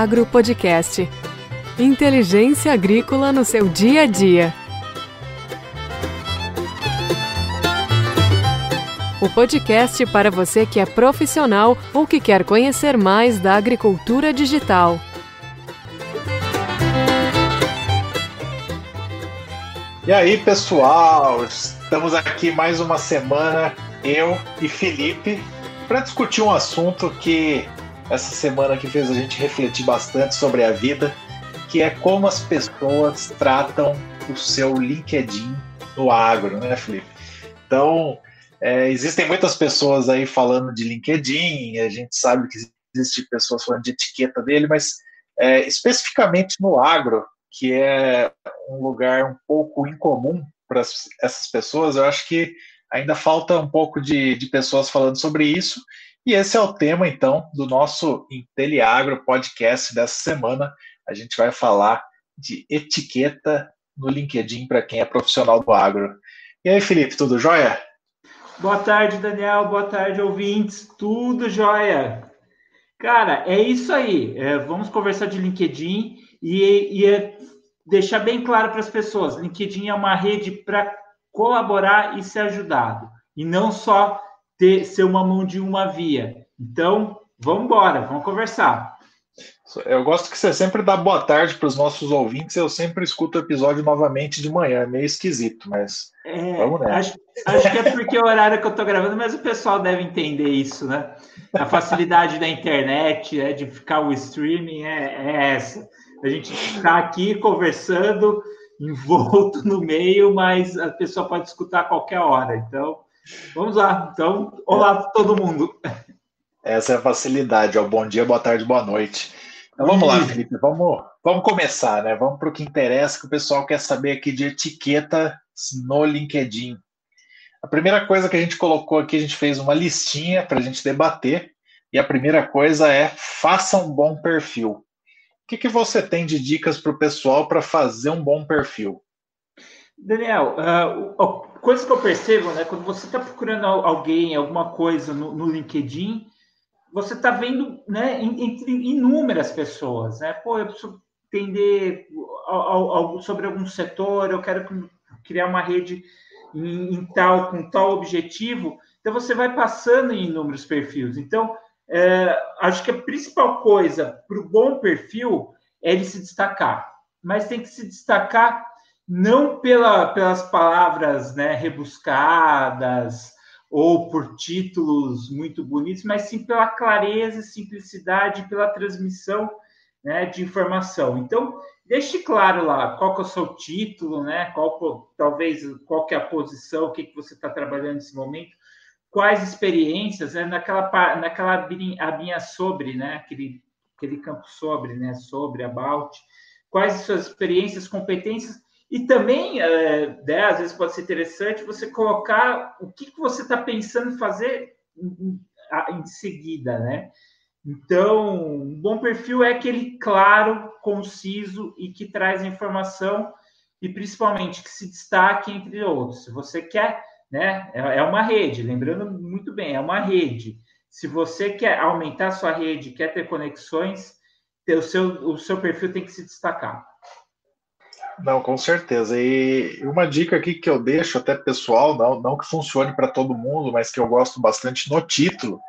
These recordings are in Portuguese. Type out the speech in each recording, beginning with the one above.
Inteliagro Podcast. Inteligência agrícola no seu dia a dia. O podcast para você que é profissional ou que quer conhecer mais da agricultura digital. E aí, pessoal, estamos aqui mais uma semana, eu e Felipe, para discutir um assunto que essa semana que fez a gente refletir bastante sobre a vida, que é como as pessoas tratam o seu LinkedIn no agro, né, Felipe? Então, é, existem muitas pessoas aí falando de LinkedIn, a gente sabe que existem pessoas falando de etiqueta dele, mas é, especificamente no agro, que é um lugar um pouco incomum para essas pessoas, eu acho que ainda falta um pouco de, de pessoas falando sobre isso, e esse é o tema, então, do nosso Inteliagro podcast dessa semana. A gente vai falar de etiqueta no LinkedIn para quem é profissional do agro. E aí, Felipe, tudo jóia? Boa tarde, Daniel. Boa tarde, ouvintes. Tudo jóia. Cara, é isso aí. É, vamos conversar de LinkedIn e, e é deixar bem claro para as pessoas: LinkedIn é uma rede para colaborar e ser ajudado, e não só ter, ser uma mão de uma via. Então, vamos embora, vamos conversar. Eu gosto que você sempre dá boa tarde para os nossos ouvintes. Eu sempre escuto o episódio novamente de manhã. É meio esquisito, mas é, vamos nessa. Acho, acho que é porque é o horário que eu estou gravando, mas o pessoal deve entender isso, né? A facilidade da internet, né, de ficar o streaming é, é essa. A gente está aqui conversando, envolto no meio, mas a pessoa pode escutar a qualquer hora. Então, Vamos lá. Então, olá todo mundo. Essa é a facilidade. Ó. Bom dia, boa tarde, boa noite. Então vamos lá, Felipe. Vamos, vamos começar, né? Vamos para o que interessa, que o pessoal quer saber aqui de etiqueta no LinkedIn. A primeira coisa que a gente colocou aqui, a gente fez uma listinha para a gente debater. E a primeira coisa é faça um bom perfil. O que, que você tem de dicas para o pessoal para fazer um bom perfil? Daniel, uh, coisa que eu percebo, né? Quando você está procurando alguém, alguma coisa no, no LinkedIn, você está vendo, né, entre inúmeras pessoas, né? Pô, eu preciso entender algo sobre algum setor, eu quero criar uma rede em, em, tal, com tal objetivo. Então, você vai passando em inúmeros perfis. Então, é, acho que a principal coisa para o bom perfil é ele se destacar. Mas tem que se destacar não pela, pelas palavras né, rebuscadas ou por títulos muito bonitos, mas sim pela clareza, simplicidade, pela transmissão né, de informação. Então, deixe claro lá qual que é o seu título, né, qual talvez qual que é a posição, o que, que você está trabalhando nesse momento, quais experiências, né, naquela, naquela abinha sobre, né, aquele, aquele campo sobre, né, sobre, about, quais suas experiências, competências, e também, é, né, às vezes pode ser interessante você colocar o que, que você está pensando fazer em, em, seguida, né? Então, um bom perfil é aquele claro, conciso e que traz informação e principalmente que se destaque entre outros. Se você quer, né? É, é uma rede, lembrando muito bem, é uma rede. Se você quer aumentar sua rede, quer ter conexões, o seu, o seu perfil tem que se destacar. Não, com certeza. E uma dica aqui que eu deixo até pessoal, não, não que funcione para todo mundo, mas que eu gosto bastante no título,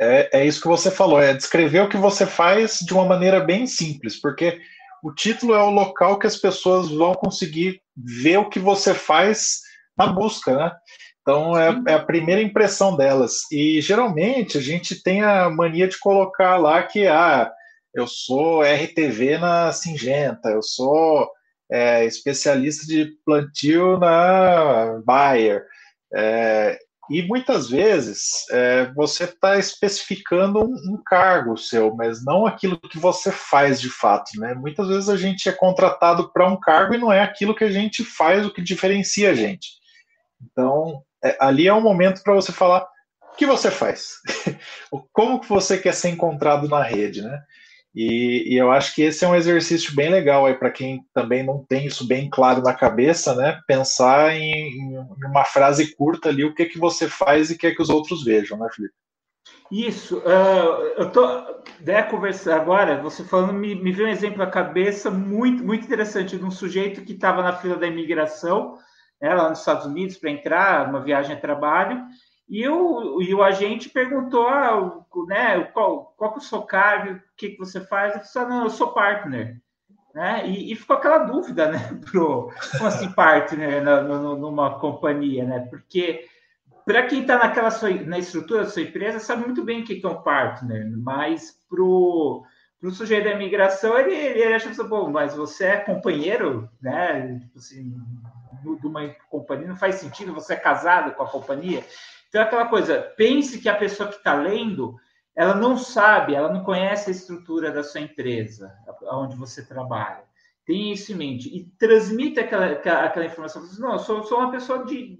é, é isso que você falou, é descrever o que você faz de uma maneira bem simples, porque o título é o local que as pessoas vão conseguir ver o que você faz na busca, né? Então é, é, a primeira impressão delas. E geralmente a gente tem a mania de colocar lá que ah, eu sou RTV na Singenta, eu sou é, especialista de plantio na Bayer. É, e muitas vezes é, você está especificando um, um, cargo seu, mas não aquilo que você faz de fato. Né? Muitas vezes a gente é contratado para um cargo e não é aquilo que a gente faz o que diferencia a gente. Então, é, ali é um momento para você falar o que você faz, como que você quer ser encontrado na rede, né? E, e, eu acho que esse é um exercício bem legal aí para quem também não tem isso bem claro na cabeça, né? Pensar em, em, uma frase curta ali, o que que você faz e quer que os outros vejam, né, Felipe? Isso, uh, eu tô né, conversando agora, você falando, me, me veio um exemplo à cabeça muito, muito interessante de um sujeito que estava na fila da imigração, né, lá nos Estados Unidos, para entrar, uma viagem a trabalho, e o, e o agente perguntou, ah, né, qual, qual que é o seu cargo, o que, que você faz? Ele falou, ah, não, eu sou partner. Né? E, e, ficou aquela dúvida, né? Pro, como assim partner na, no, numa companhia, né? Porque para quem está naquela sua, na estrutura da sua empresa, sabe muito bem o que é um partner, mas para o sujeito da imigração, ele, ele acha que, bom, mas você é companheiro, né? Tipo assim, de uma companhia, não faz sentido, você é casado com a companhia. Então, é aquela coisa, pense que a pessoa que está lendo, ela não sabe, ela não conhece a estrutura da sua empresa, onde você trabalha. Tem isso em mente. E transmite aquela, aquela informação. Não, eu sou, sou uma pessoa de,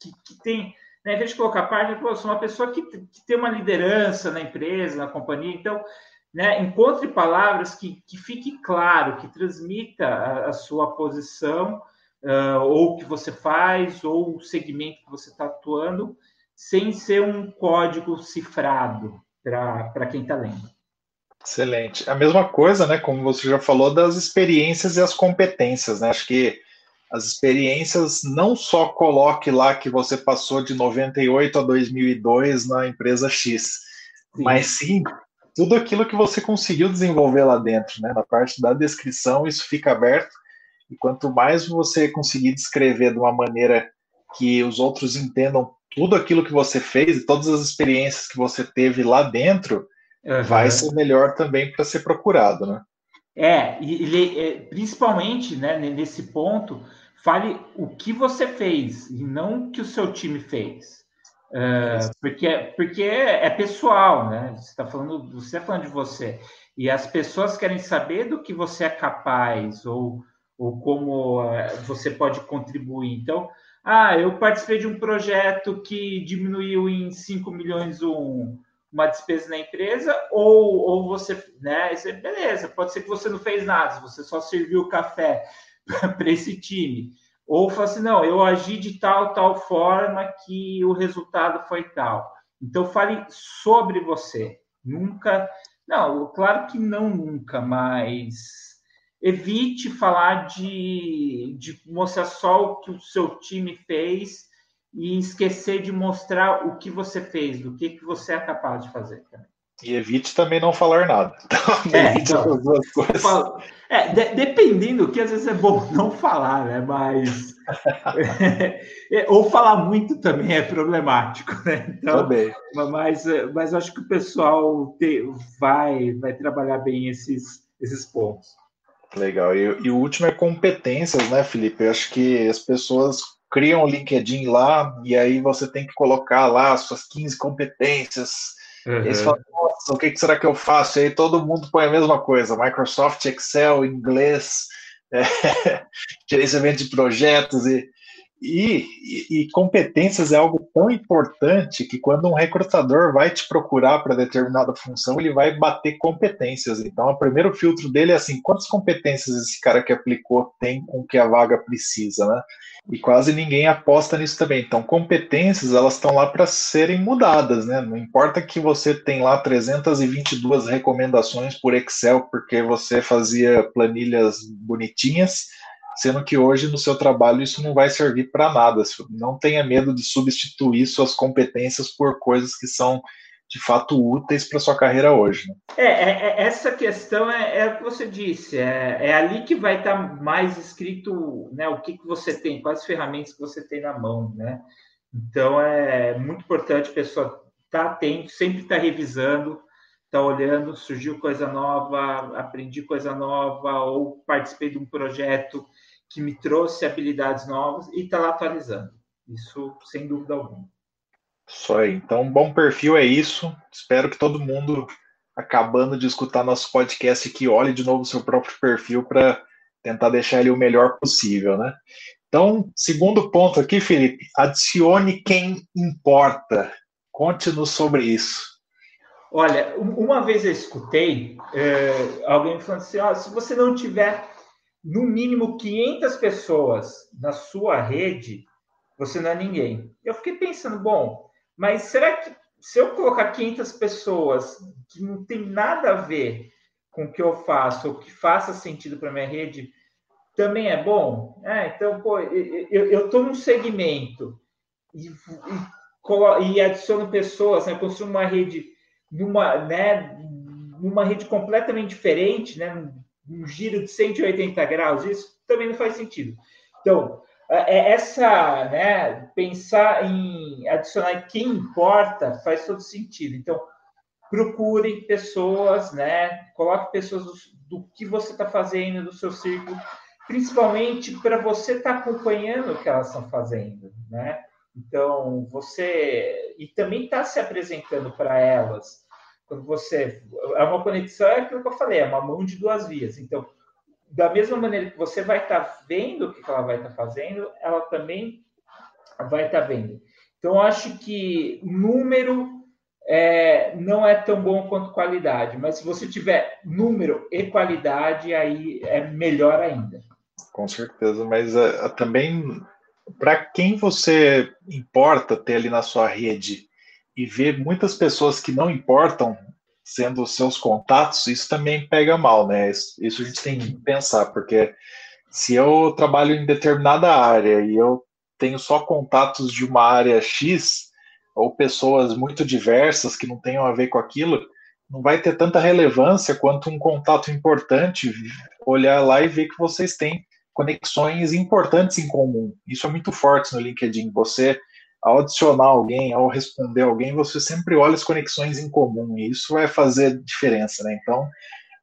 que, que tem né? Em vez de colocar partner, pô, eu sou uma pessoa que, que tem uma liderança na empresa, na companhia. Então, né, encontre palavras que, que fique claro, que transmita a, a sua posição, uh, ou o que você faz, ou o segmento que você está atuando, sem ser um código cifrado para quem está lendo. Excelente. A mesma coisa, né? Como você já falou, das experiências e as competências, né? Acho que as experiências, não só coloque lá que você passou de 98 a 2002 na empresa X, sim. mas sim tudo aquilo que você conseguiu desenvolver lá dentro, né? Na parte da descrição, isso fica aberto, e quanto mais você conseguir descrever de uma maneira que os outros entendam tudo aquilo que você fez e todas as experiências que você teve lá dentro, uhum. vai ser melhor também para ser procurado, né? É, e, é, principalmente né, nesse ponto, fale o que você fez e não o que o seu time fez. Uh, porque, porque é pessoal, né? Você está falando, você tá falando de você. E as pessoas querem saber do que você é capaz ou, ou como uh, você pode contribuir. Então, ah, eu participei de um projeto que diminuiu em 5 milhões um, uma despesa na empresa, ou, ou você, né? Você, beleza, pode ser que você não fez nada, você só serviu café para esse time. Ou fala assim, não, eu agi de tal, tal forma que o resultado foi tal. Então, fale sobre você. Nunca. Não, claro que não nunca, mas evite falar de, de mostrar só o que o seu time fez e esquecer de mostrar o que você fez, do que, que você é capaz de fazer também. E evite também não falar nada. Então, é, então, duas coisas. É, de, dependendo, que às vezes é bom não falar, né? Mas. é, ou falar muito também é problemático, né? Então, também. Mas, mas acho que o pessoal te, vai, vai trabalhar bem esses, esses pontos. Legal. E, e o último é competências, né, Felipe? Eu acho que as pessoas criam o LinkedIn lá e aí você tem que colocar lá as suas 15 competências. Uhum. E aí você fala, nossa, o que será que eu faço? E aí todo mundo põe a mesma coisa: Microsoft, Excel, inglês, é, gerenciamento de projetos e e, e, competências é algo tão importante que quando um recrutador vai te procurar para determinada função, ele vai bater competências. Então, o primeiro filtro dele é assim: quantas competências esse cara que aplicou tem com que a vaga precisa, né? E quase ninguém aposta nisso também. Então, competências elas estão lá para serem mudadas, né? Não importa que você tem lá 322 recomendações por Excel porque você fazia planilhas bonitinhas sendo que hoje no seu trabalho isso não vai servir para nada. Não tenha medo de substituir suas competências por coisas que são de fato úteis para sua carreira hoje. Né? É, é, é, essa questão é, é, o que você disse, é, é ali que vai estar tá mais escrito né, o que, que você tem, quais ferramentas que você tem na mão, né? Então é muito importante a pessoa estar tá atento, sempre estar tá revisando, estar tá olhando, surgiu coisa nova, aprendi coisa nova, ou participei de um projeto que me trouxe habilidades novas e está lá atualizando. Isso sem dúvida alguma. Isso aí. Então, bom perfil é isso. Espero que todo mundo, acabando de escutar nosso podcast aqui, olhe de novo o seu próprio perfil para tentar deixar ele o melhor possível, né? Então, segundo ponto aqui, Felipe, adicione quem importa. Conte-nos sobre isso. Olha, uma vez eu escutei é, alguém falando assim: ó, se você não tiver no mínimo 500 pessoas na sua rede, você não é ninguém. Eu fiquei pensando, bom, mas será que se eu colocar 500 pessoas que não tem nada a ver com o que eu faço, ou que faça sentido para minha rede, também é bom? É, então, pô, eu estou num segmento e, e, e, adiciono pessoas, né, construo uma rede numa, né, numa rede completamente diferente, né, um giro de 180 graus, isso também não faz sentido. Então, é, é essa, né, pensar em adicionar quem importa faz todo sentido. Então, procure pessoas, né, coloque pessoas do, do que você está fazendo, do seu círculo, principalmente para você estar tá acompanhando o que elas estão fazendo, né? Então, você. E também está se apresentando para elas. Quando você. É uma conexão, é aquilo que eu falei, é uma mão de duas vias. Então, da mesma maneira que você vai estar tá vendo o que ela vai estar tá fazendo, ela também vai estar tá vendo. Então, acho que número é, não é tão bom quanto qualidade, mas se você tiver número e qualidade, aí é melhor ainda. Com certeza, mas uh, também para quem você importa ter ali na sua rede e ver muitas pessoas que não importam sendo seus contatos, isso também pega mal, né? Isso, isso a gente tem que pensar, porque se eu trabalho em determinada área e eu tenho só contatos de uma área X, ou pessoas muito diversas que não tenham a ver com aquilo, não vai ter tanta relevância quanto um contato importante olhar lá e ver que vocês têm conexões importantes em comum. Isso é muito forte no LinkedIn. Você, ao adicionar alguém, ao responder alguém, você sempre olha as conexões em comum. E isso vai fazer diferença, né? Então,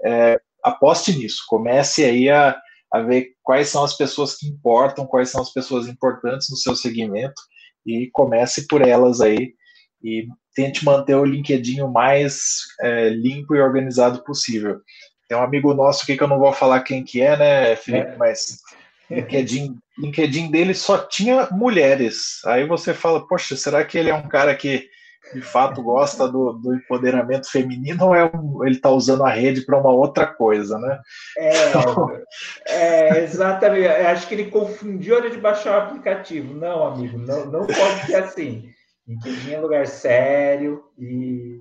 é, aposte nisso. Comece aí a, a ver quais são as pessoas que importam, quais são as pessoas importantes no seu segmento e comece por elas aí e tente manter o LinkedIn o mais é, limpo e organizado possível. Tem um amigo nosso aqui que eu não vou falar quem que é, né, Felipe, é. mas LinkedIn, LinkedIn dele só tinha mulheres. Aí você fala, poxa, será que ele é um cara que de fato gosta do, do empoderamento feminino ou é um, ele está usando a rede para uma outra coisa, né? É, então... é, exatamente. Eu acho que ele confundiu a hora de baixar o aplicativo. Não, amigo, não, não pode ser assim. LinkedIn é lugar sério e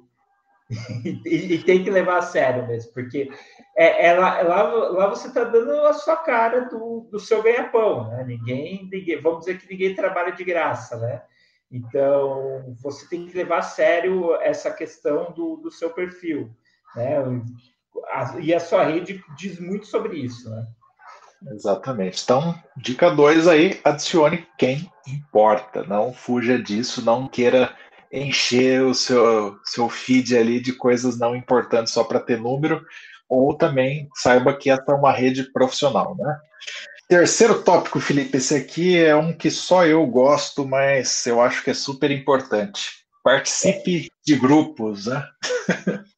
e, e, tem que levar a sério mesmo, porque é, é lá, lá, lá, você está dando a sua cara do, do seu ganha-pão, né? Ninguém, ninguém, vamos dizer que ninguém trabalha de graça, né? Então, você tem que levar a sério essa questão do, do seu perfil, né? A, e a sua rede diz muito sobre isso, né? Exatamente. Então, dica 2 aí, adicione quem importa. Não fuja disso, não queira encher o seu, seu feed ali de coisas não importantes só para ter número, ou também saiba que essa é uma rede profissional, né? Terceiro tópico, Felipe, esse aqui é um que só eu gosto, mas eu acho que é super importante. Participe de grupos, né?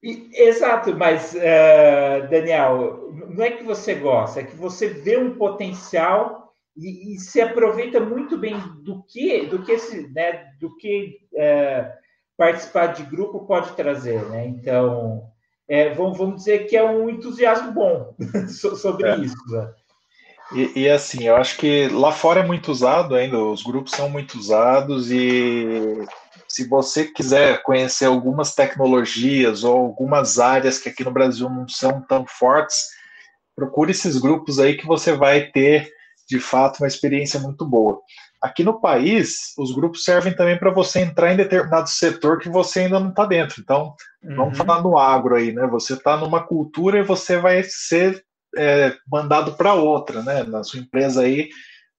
Exato, mas, uh, Daniel, não é que você gosta, é que você vê um potencial e, e, se aproveita muito bem do que do que esse né do que é, participar de grupo pode trazer né então é, vamos, vamos dizer que é um entusiasmo bom sobre é. isso né? e, e, assim eu acho que lá fora é muito usado ainda os grupos são muito usados e se você quiser conhecer algumas tecnologias ou algumas áreas que aqui no Brasil não são tão fortes procure esses grupos aí que você vai ter de fato uma experiência muito boa. Aqui no país, os grupos servem também para você entrar em determinado setor que você ainda não está dentro. Então, uhum. vamos falar no agro aí, né? Você está numa cultura e você vai ser é, mandado para outra, né? Na sua empresa aí,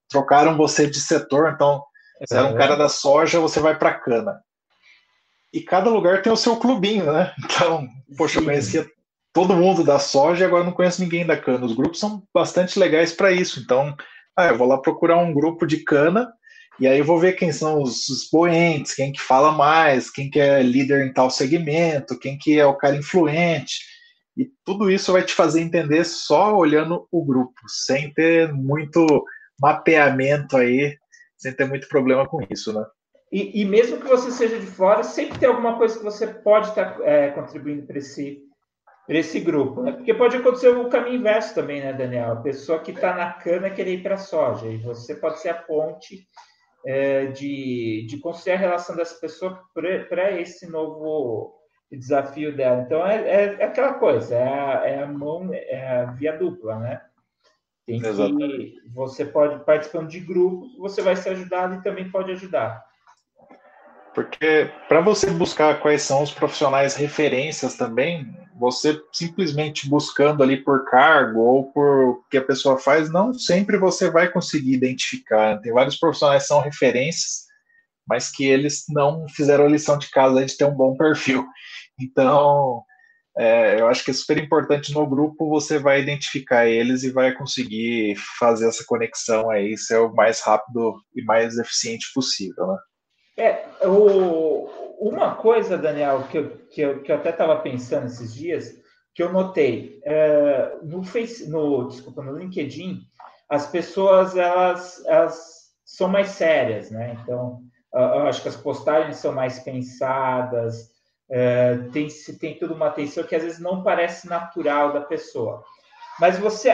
trocaram você de setor, então, você era um cara da soja, você vai para cana. E cada lugar tem o seu clubinho, né? Então, poxa, eu conhecia todo mundo da soja e agora não conheço ninguém da cana. Os grupos são bastante legais para isso. Então, ah, eu vou lá procurar um grupo de cana e aí eu vou ver quem são os expoentes, quem que fala mais, quem que é líder em tal segmento, quem que é o cara influente. E tudo isso vai te fazer entender só olhando o grupo, sem ter muito mapeamento aí, sem ter muito problema com isso, né? E, e mesmo que você seja de fora, sempre tem alguma coisa que você pode estar é, contribuindo para esse esse grupo, né? Porque pode acontecer o caminho inverso também, né, Daniel? A pessoa que está na cana querer ir para a soja, e você pode ser a ponte é, de, de construir a relação dessa pessoa para esse novo desafio dela. Então, é, é, é aquela coisa, é a, é a, mão, é a via dupla, né? Tem que, você pode, participando de grupos, você vai ser ajudado e também pode ajudar. Porque para você buscar quais são os profissionais referências também, você simplesmente buscando ali por cargo ou por o que a pessoa faz, não sempre você vai conseguir identificar. Tem vários profissionais que são referências, mas que eles não fizeram a lição de casa de ter um bom perfil. Então, é, eu acho que é super importante no grupo você vai identificar eles e vai conseguir fazer essa conexão aí ser o mais rápido e mais eficiente possível, né? É, o, uma coisa, Daniel, que eu, que eu, que eu até estava pensando esses dias, que eu notei, é, no Face, no, desculpa, no LinkedIn, as pessoas, elas, elas são mais sérias, né? Então, eu acho que as postagens são mais pensadas, é, tem, tem toda uma atenção que às vezes não parece natural da pessoa. Mas você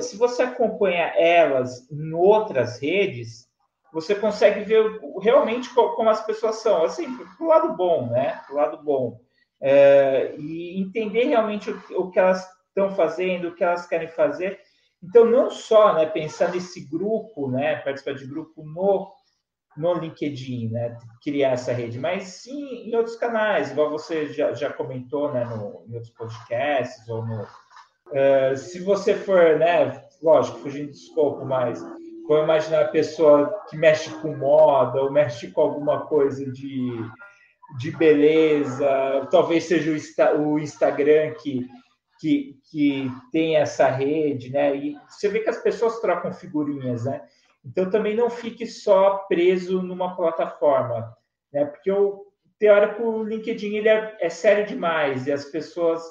se você acompanha elas em outras redes, você consegue ver realmente como as pessoas são, assim, do lado bom, né? Do lado bom. É, e entender realmente o, o que elas estão fazendo, o que elas querem fazer. Então, não só né, pensar nesse grupo, né, participar de grupo no no LinkedIn, né, criar essa rede, mas sim em outros canais, igual você já, já comentou, né, no, em outros podcasts, ou no... Uh, se você for, né, lógico, fugindo do escopo, mas vou imaginar a pessoa que mexe com moda, ou mexe com alguma coisa de, de beleza, talvez seja o, o Instagram que, que, que tem essa rede, né, e você vê que as pessoas trocam figurinhas, né, então, também não fique só preso numa plataforma, né? Porque o teórico o LinkedIn ele é, é, sério demais e as pessoas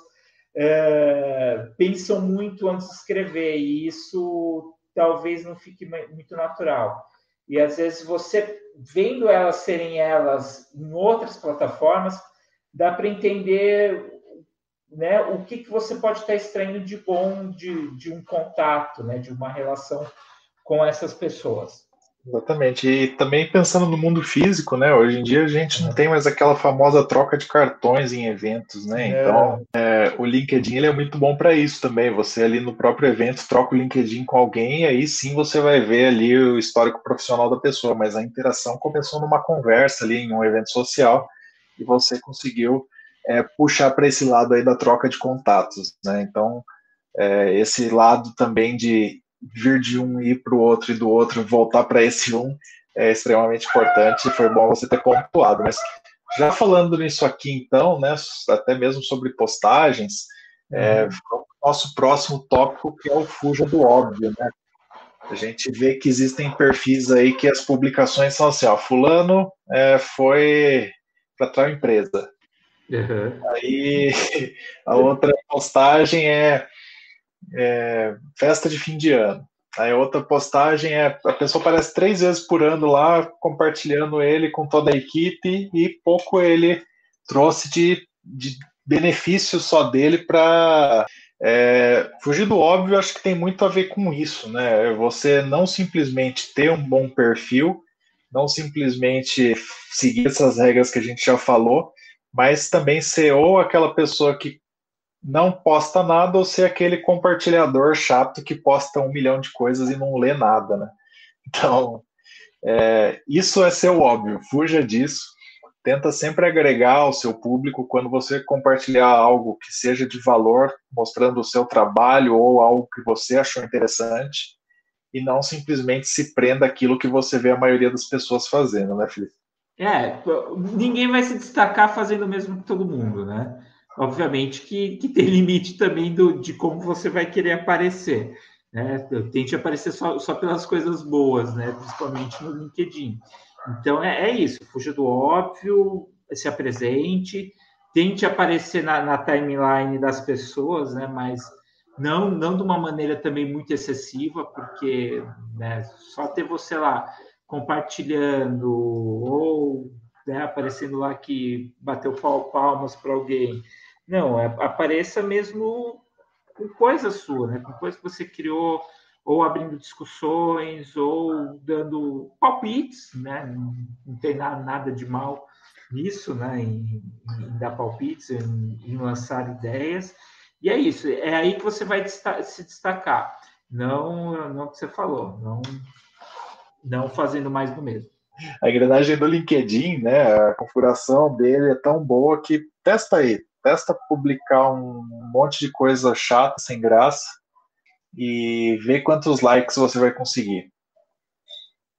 é, pensam muito antes de escrever e isso talvez não fique muito natural. E às vezes você vendo elas serem elas em outras plataformas, dá para entender né, o que, que você pode estar extraindo de bom de, de um contato, né, de uma relação com essas pessoas. Exatamente. E também pensando no mundo físico, né? Hoje em dia a gente não tem mais aquela famosa troca de cartões em eventos, né? É. Então, é, o LinkedIn ele é muito bom para isso também. Você ali no próprio evento troca o LinkedIn com alguém e aí sim você vai ver ali o histórico profissional da pessoa. Mas a interação começou numa conversa ali em um evento social e você conseguiu é, puxar para esse lado aí da troca de contatos, né? Então, é, esse lado também de vir de um ir para o outro e do outro voltar para esse um é extremamente importante. Foi bom você ter pontuado. Mas já falando nisso aqui, então, né, até mesmo sobre postagens, é, uhum. nosso próximo tópico que é o fuja do óbvio, né? A gente vê que existem perfis aí que as publicações são assim, ó, fulano é, foi para tal empresa. Uhum. Aí a outra postagem é é, festa de fim de ano. Aí outra postagem é a pessoa aparece três vezes por ano lá, compartilhando ele com toda a equipe e pouco ele trouxe de, de benefício só dele para é, fugir do óbvio. Acho que tem muito a ver com isso, né? Você não simplesmente ter um bom perfil, não simplesmente seguir essas regras que a gente já falou, mas também ser ou aquela pessoa que não posta nada ou ser aquele compartilhador chato que posta um milhão de coisas e não lê nada, né? Então, é, isso é seu óbvio, fuja disso. Tenta sempre agregar ao seu público quando você compartilhar algo que seja de valor, mostrando o seu trabalho ou algo que você achou interessante, e não simplesmente se prenda aquilo que você vê a maioria das pessoas fazendo, né, Felipe? É, ninguém vai se destacar fazendo o mesmo que todo mundo, né? Obviamente que, que tem limite também do, de como você vai querer aparecer. Né? Tente aparecer só, só pelas coisas boas, né? principalmente no LinkedIn. Então é, é isso, fuja do óbvio, se apresente, tente aparecer na, na, timeline das pessoas, né? mas não, não de uma maneira também muito excessiva, porque né, só ter você lá compartilhando ou né, aparecendo lá que bateu palmas para alguém não, é, apareça mesmo com coisa sua, né? com coisa que você criou, ou abrindo discussões, ou dando palpites, né? Não, tem nada, de mal nisso, né? Em, em dar palpites, em, em, lançar ideias. E é isso, é aí que você vai se destacar. Não, não o que você falou, não, não fazendo mais do mesmo. A engrenagem do LinkedIn, né? A configuração dele é tão boa que testa aí, testa publicar um monte de coisa chata, sem graça, e vê quantos likes você vai conseguir.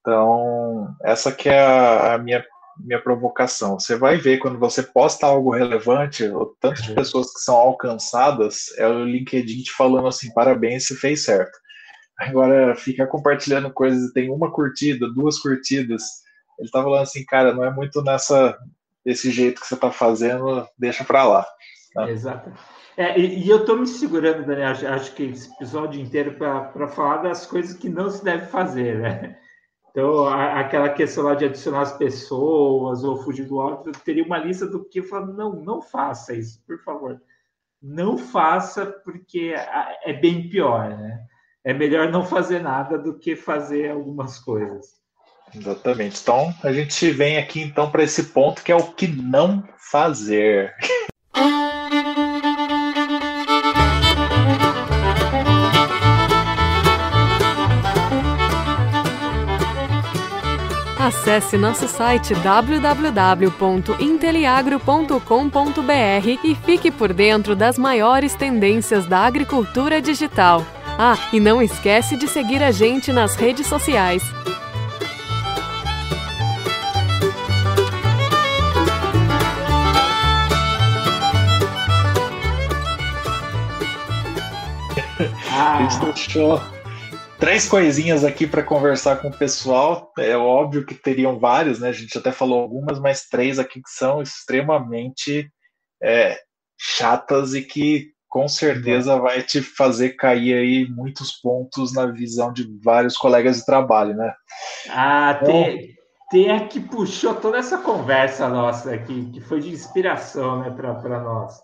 Então, essa que é a, a minha, minha provocação. Você vai ver quando você posta algo relevante, o tanto de uhum. pessoas que são alcançadas, é o LinkedIn te falando assim, parabéns, você fez certo. Agora, ficar compartilhando coisas e tem uma curtida, duas curtidas, ele tá falando assim, cara, não é muito nessa desse jeito que você tá fazendo, deixa para lá. Tá? Exato. É, e, e, eu estou me segurando, Daniel, acho, acho que esse episódio inteiro para falar das coisas que não se deve fazer, né? Então, a, aquela questão lá de adicionar as pessoas ou fugir do áudio, eu teria uma lista do que falo, não, não faça isso, por favor. Não faça, porque é bem pior, né? É melhor não fazer nada do que fazer algumas coisas. Exatamente. Então, a gente vem aqui então para esse ponto que é o que não fazer. Acesse nosso site www.inteliagro.com.br e fique por dentro das maiores tendências da agricultura digital. Ah, e não esquece de seguir a gente nas redes sociais. A gente deixou três coisinhas aqui para conversar com o pessoal. É óbvio que teriam vários, né? A gente até falou algumas, mas três aqui que são extremamente é, chatas e que com certeza vai te fazer cair aí muitos pontos na visão de vários colegas de trabalho, né? Ah, então, tem, tem a que puxou toda essa conversa nossa aqui, que foi de inspiração, né, para nós.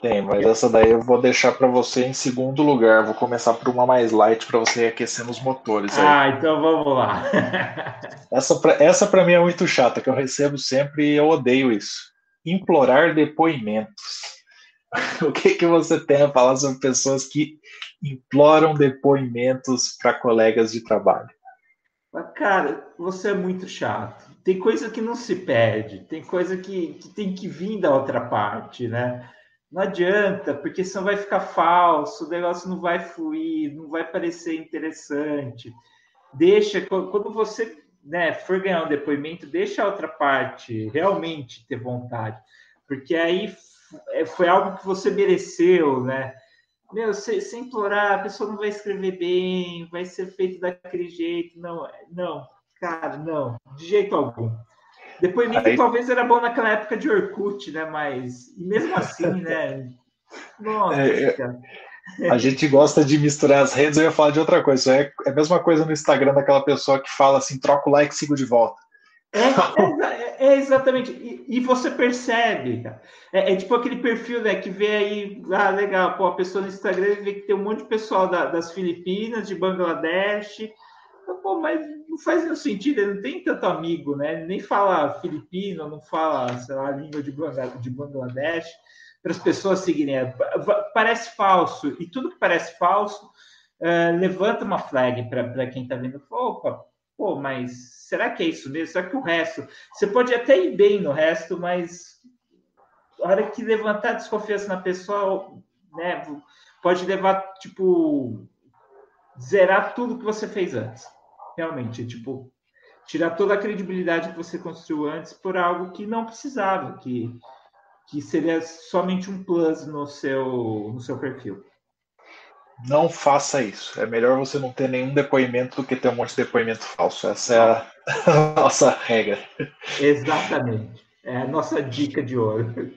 Tem, mas essa daí eu vou deixar para você em segundo lugar. Vou começar por uma mais light para você ir aquecendo os motores. Aí. Ah, então vamos lá. essa pra, essa para mim é muito chata, que eu recebo sempre e eu odeio isso. Implorar depoimentos. o que que você tem a falar sobre pessoas que imploram depoimentos para colegas de trabalho? Cara, você é muito chato. Tem coisa que não se pede, tem coisa que, que tem que vir da outra parte, né? Não adianta, porque senão vai ficar falso, o negócio não vai fluir, não vai parecer interessante. Deixa, quando você né, for ganhar um depoimento, deixa a outra parte realmente ter vontade, porque aí é, foi algo que você mereceu, né? Meu, sem, sem implorar, a pessoa não vai escrever bem, vai ser feito daquele jeito, não, não, cara, não, de jeito algum. Depoimento Aí... talvez era bom naquela época de Orkut, né? Mas mesmo assim, né? Nossa, é, é, a gente gosta de misturar as redes, eu ia falar de outra coisa. É, é a mesma coisa no Instagram daquela pessoa que fala assim, troca o like e sigo de volta. É, é, é exatamente. E, e, você percebe, cara. É, é, tipo aquele perfil né, que vê aí, ah, legal, pô, a pessoa no Instagram vê que tem um monte de pessoal da, das Filipinas, de Bangladesh, Pô, mas não faz nenhum sentido, ele não tem tanto amigo, né? nem fala filipino, não fala, sei lá, língua de Bangladesh, para as pessoas seguirem. Parece falso, e tudo que parece falso uh, levanta uma flag para quem está vendo. Opa, pô, mas será que é isso mesmo? Será que o resto? Você pode até ir bem no resto, mas a hora que levantar desconfiança na pessoa, né, pode levar, tipo, zerar tudo que você fez antes realmente, tipo, tirar toda a credibilidade que você construiu antes por algo que não precisava, que, que seria somente um plus no seu, no seu perfil. Não faça isso. É melhor você não ter nenhum depoimento do que ter um monte de depoimento falso. Essa é a, a nossa regra. Exatamente. É a nossa dica de ouro.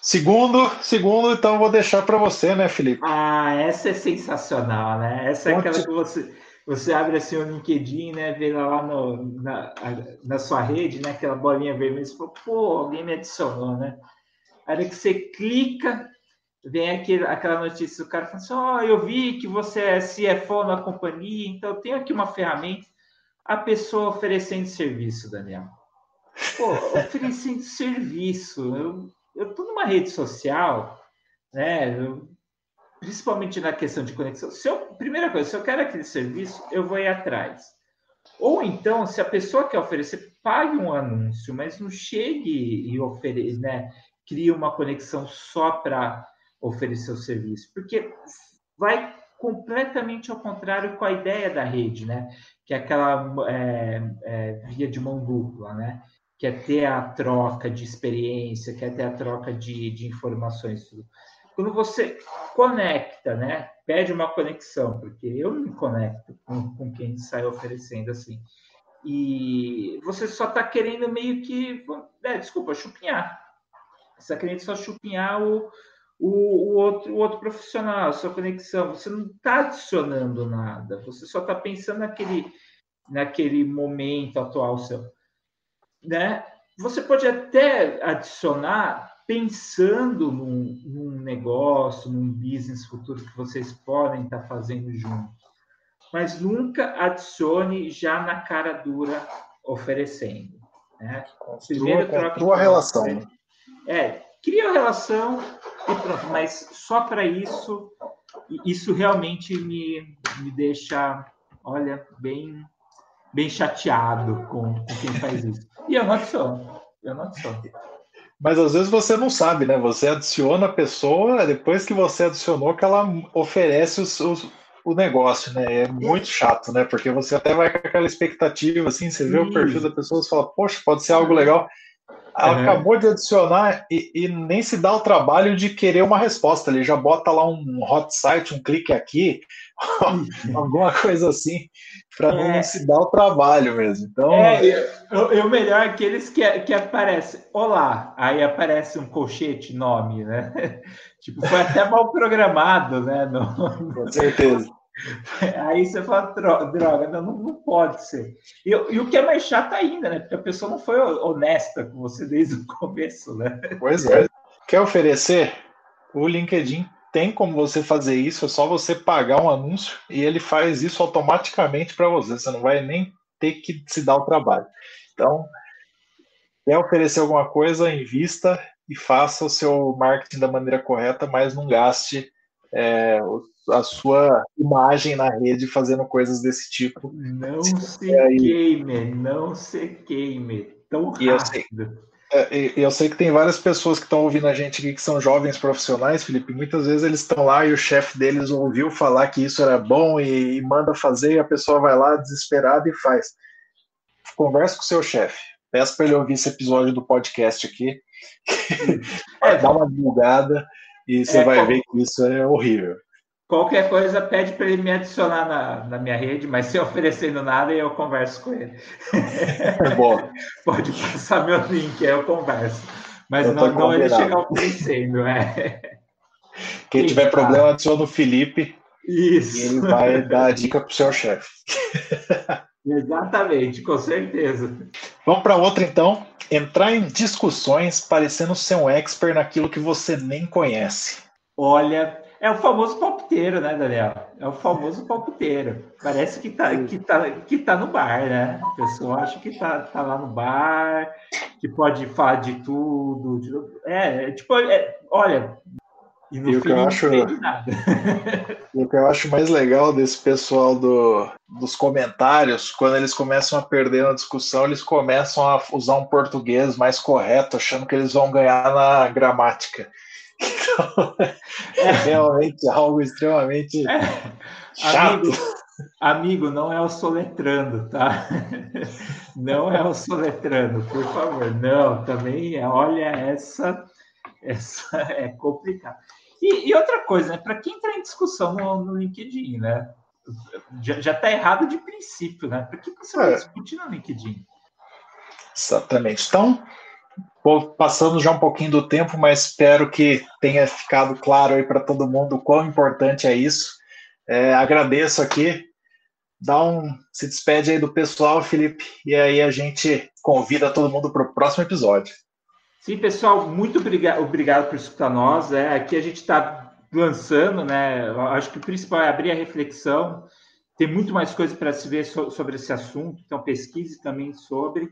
Segundo, segundo, então vou deixar para você, né, Felipe? Ah, essa é sensacional, né? Essa é Conte... aquela que você você abre assim o LinkedIn, né, vê lá no, na, na sua rede, né, aquela bolinha vermelha, você fala, pô, alguém me adicionou, né? Aí que você clica, vem aquele, aquela notícia do cara falando assim: Ó, oh, eu vi que você é CFO na companhia, então eu tenho aqui uma ferramenta. A pessoa oferecendo serviço, Daniel. Pô, oferecendo serviço. Eu, eu tô numa rede social, né? Eu, principalmente na questão de conexão. Se eu, primeira coisa, se eu quero aquele serviço, eu vou ir atrás. Ou então, se a pessoa quer oferecer, pague um anúncio, mas não chegue e ofereça, né? Cria uma conexão só para oferecer o serviço, porque vai completamente ao contrário com a ideia da rede, né? Que é aquela é, é, via de mão dupla, né? Que é ter a troca de experiência, quer é ter a troca de, de informações. Tudo. Quando você conecta, né? Pede uma conexão, porque eu me conecto com, com quem sai oferecendo assim. E você só está querendo meio que, é, desculpa, chupinhar. Você está querendo só chupinhar o, o, o, outro, o outro profissional, a sua conexão. Você não está adicionando nada, você só está pensando naquele, naquele momento atual seu. Né? Você pode até adicionar pensando num negócio, num business futuro que vocês podem estar fazendo juntos, mas nunca adicione já na cara dura oferecendo. Né? Primeiro, troca a relação. É, cria a relação e pronto, mas só para isso, isso realmente me, me deixa, olha, bem, bem chateado com, com quem faz isso. E eu não adiciono, eu não adiciono. Mas às vezes você não sabe, né? Você adiciona a pessoa, depois que você adicionou, que ela oferece os, os, o negócio, né? É muito chato, né? Porque você até vai com aquela expectativa, assim, você vê Sim. o perfil da pessoa e fala, poxa, pode ser algo legal. Ela uhum. acabou de adicionar e, e, nem se dá o trabalho de querer uma resposta. Ele já bota lá um hot site, um clique aqui, alguma coisa assim, para é. não se dar o trabalho mesmo. Então, é, o, melhor é aqueles que, que aparece, olá, aí aparece um colchete nome, né? tipo, foi até mal programado, né? No... Com certeza. Aí você fala, droga, não, não pode ser. E, e, o que é mais chato ainda, né? Porque a pessoa não foi honesta com você desde o começo, né? Pois é. Quer oferecer? O LinkedIn tem como você fazer isso, é só você pagar um anúncio e ele faz isso automaticamente para você. Você não vai nem ter que se dar o trabalho. Então, quer oferecer alguma coisa, invista e faça o seu marketing da maneira correta, mas não gaste é, a sua imagem na rede fazendo coisas desse tipo. Não se queime, não se queime. Tão rápido. E eu sei, é, eu sei que tem várias pessoas que estão ouvindo a gente aqui que são jovens profissionais, Felipe. Muitas vezes eles estão lá e o chefe deles ouviu falar que isso era bom e, e manda fazer, e a pessoa vai lá desesperada e faz. Converse com o seu chefe. Peça para ele ouvir esse episódio do podcast aqui. é, dá uma divulgada e você é, vai ver que isso é horrível. Qualquer coisa pede para ele me adicionar na, na minha rede, mas sem oferecendo nada eu converso com ele. É bom. Pode passar meu link, aí eu converso. Mas eu não, não ele chegar oferecendo, é. Quem tiver tá. problema, adiciona o Felipe. Isso. E ele vai dar a dica para o seu chefe. Exatamente, com certeza. Vamos para outra então. Entrar em discussões parecendo ser um expert naquilo que você nem conhece. Olha, é o famoso palpiteiro, né, Daniel? É o famoso palpiteiro. Parece que tá, que tá, que tá no bar, né? A pessoa acha que tá, tá lá no bar, que pode falar de tudo. De... É, é, tipo, é, olha. E no e o que eu acho, o que eu acho mais legal desse pessoal do, dos comentários, quando eles começam a perder na discussão, eles começam a usar um português mais correto, achando que eles vão ganhar na gramática. Então, é realmente algo extremamente é. chato. Amigo, amigo, não é o soletrando, tá? Não é o soletrando, por favor. Não, também, é, olha, essa, essa é complicado. E, e outra coisa, né? Para quem está em discussão no, no LinkedIn, né? Já está errado de princípio, né? Por que você vai é. discutir no LinkedIn? Exatamente. Então, passando já um pouquinho do tempo, mas espero que tenha ficado claro aí para todo mundo o quão importante é isso. É, agradeço aqui. Dá um, se despede aí do pessoal, Felipe, e aí a gente convida todo mundo para o próximo episódio. Sim, pessoal, muito obrigado, obrigado por escutar nós. É, aqui a gente está lançando, né? Acho que o principal é abrir a reflexão. Tem muito mais coisa para se ver so, sobre esse assunto, então pesquise também sobre.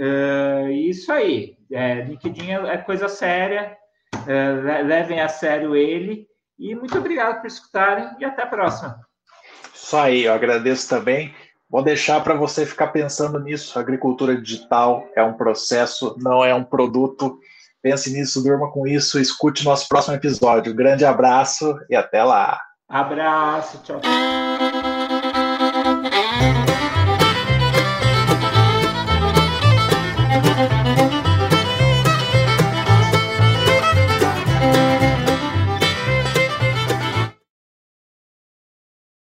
Uh, isso aí, é, LinkedIn é, coisa séria, uh, levem a sério ele. E muito obrigado por escutarem e até a próxima. Isso aí, eu agradeço também. Vou deixar para você ficar pensando nisso. A agricultura digital é um processo, não é um produto. Pense nisso, durma com isso, escute nosso próximo episódio. Grande abraço e até lá. Abraço, tchau.